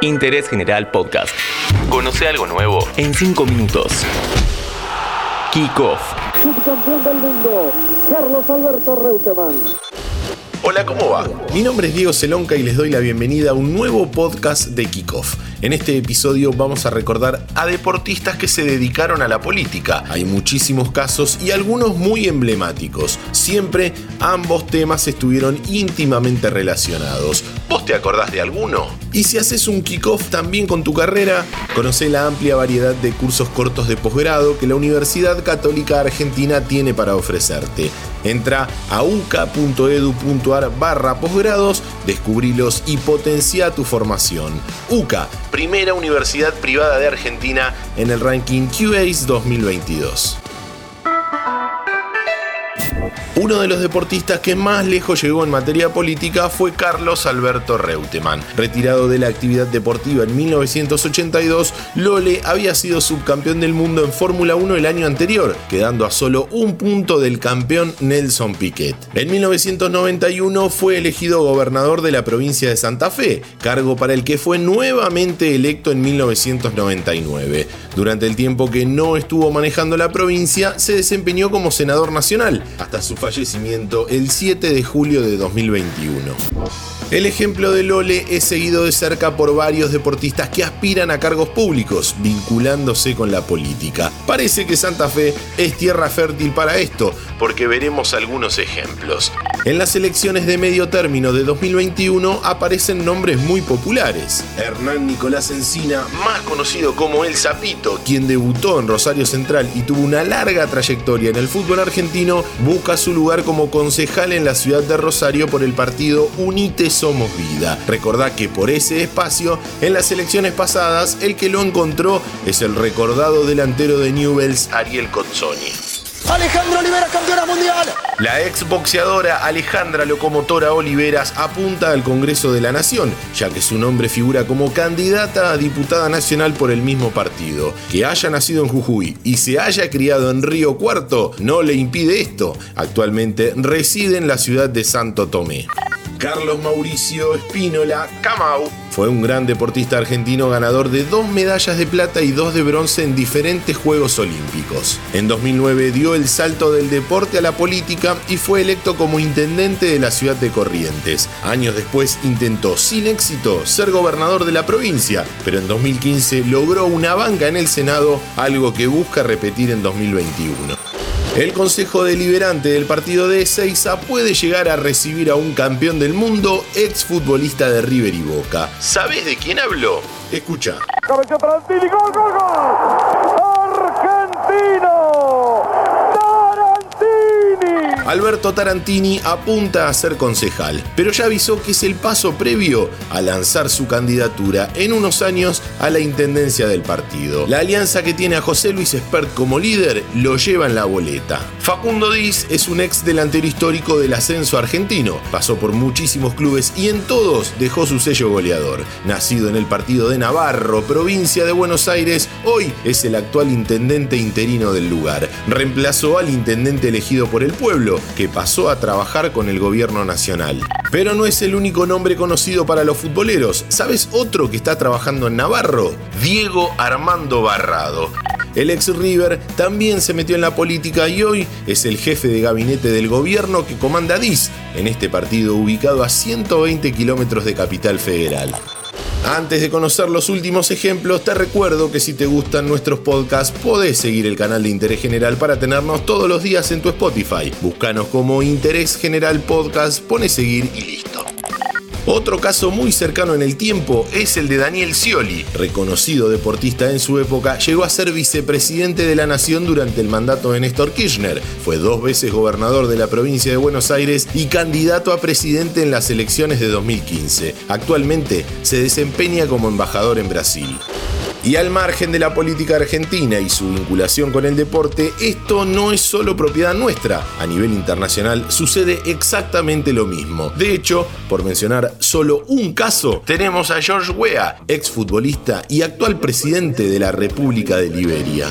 Interés General Podcast. Conoce algo nuevo en 5 minutos. Kick Off. Subcampeón del mundo, Carlos Alberto Reutemann. Hola, ¿cómo va? Mi nombre es Diego Celonca y les doy la bienvenida a un nuevo podcast de Kickoff. En este episodio vamos a recordar a deportistas que se dedicaron a la política. Hay muchísimos casos y algunos muy emblemáticos. Siempre ambos temas estuvieron íntimamente relacionados. ¿Vos te acordás de alguno? Y si haces un kickoff también con tu carrera, conoce la amplia variedad de cursos cortos de posgrado que la Universidad Católica Argentina tiene para ofrecerte. Entra a uca.edu.ar barra posgrados, descubrilos y potencia tu formación. UCA, primera universidad privada de Argentina en el ranking QAs 2022. Uno de los deportistas que más lejos llegó en materia política fue Carlos Alberto Reutemann. Retirado de la actividad deportiva en 1982, Lole había sido subcampeón del mundo en Fórmula 1 el año anterior, quedando a solo un punto del campeón Nelson Piquet. En 1991 fue elegido gobernador de la provincia de Santa Fe, cargo para el que fue nuevamente electo en 1999. Durante el tiempo que no estuvo manejando la provincia, se desempeñó como senador nacional, hasta su fallecimiento el 7 de julio de 2021. El ejemplo de Lole es seguido de cerca por varios deportistas que aspiran a cargos públicos, vinculándose con la política. Parece que Santa Fe es tierra fértil para esto, porque veremos algunos ejemplos. En las elecciones de medio término de 2021 aparecen nombres muy populares. Hernán Nicolás Encina, más conocido como El Zapito, quien debutó en Rosario Central y tuvo una larga trayectoria en el fútbol argentino, busca su lugar como concejal en la ciudad de Rosario por el partido Unite Somos Vida. Recordá que por ese espacio, en las elecciones pasadas, el que lo encontró es el recordado delantero de Newells, Ariel Cozzoni. Alejandro Olivera, campeona mundial. La ex boxeadora Alejandra Locomotora Oliveras apunta al Congreso de la Nación, ya que su nombre figura como candidata a diputada nacional por el mismo partido. Que haya nacido en Jujuy y se haya criado en Río Cuarto no le impide esto. Actualmente reside en la ciudad de Santo Tomé. Carlos Mauricio Espínola Camau fue un gran deportista argentino ganador de dos medallas de plata y dos de bronce en diferentes Juegos Olímpicos. En 2009 dio el salto del deporte a la política y fue electo como intendente de la ciudad de Corrientes. Años después intentó sin éxito ser gobernador de la provincia, pero en 2015 logró una banca en el Senado, algo que busca repetir en 2021. El Consejo Deliberante del partido de Ezeiza puede llegar a recibir a un campeón del mundo, exfutbolista de River y Boca. ¿Sabes de quién hablo? Escucha. Cabeceó Tarantini, gol, gol, gol. Argentino. Tarantini. Alberto Tarantini apunta a ser concejal, pero ya avisó que es el paso previo a lanzar su candidatura en unos años a la intendencia del partido. La alianza que tiene a José Luis Espert como líder lo lleva en la boleta. Facundo Diz es un ex delantero histórico del ascenso argentino, pasó por muchísimos clubes y en todos dejó su sello goleador. Nacido en el partido de Navarro, provincia de Buenos Aires, hoy es el actual intendente interino del lugar. Reemplazó al intendente elegido por el pueblo, que pasó a trabajar con el gobierno nacional. Pero no es el único nombre conocido para los futboleros. ¿Sabes otro que está trabajando en Navarro? Diego Armando Barrado. El ex River también se metió en la política y hoy es el jefe de gabinete del gobierno que comanda DIS en este partido ubicado a 120 kilómetros de Capital Federal. Antes de conocer los últimos ejemplos, te recuerdo que si te gustan nuestros podcasts, podés seguir el canal de Interés General para tenernos todos los días en tu Spotify. Búscanos como Interés General Podcast, pone seguir y listo. Otro caso muy cercano en el tiempo es el de Daniel Scioli, reconocido deportista en su época, llegó a ser vicepresidente de la Nación durante el mandato de Néstor Kirchner, fue dos veces gobernador de la provincia de Buenos Aires y candidato a presidente en las elecciones de 2015. Actualmente se desempeña como embajador en Brasil. Y al margen de la política argentina y su vinculación con el deporte, esto no es solo propiedad nuestra. A nivel internacional sucede exactamente lo mismo. De hecho, por mencionar solo un caso, tenemos a George Weah, exfutbolista y actual presidente de la República de Liberia.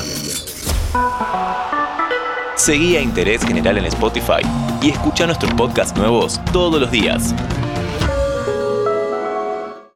Seguí a Interés General en Spotify y escucha nuestros podcasts nuevos todos los días.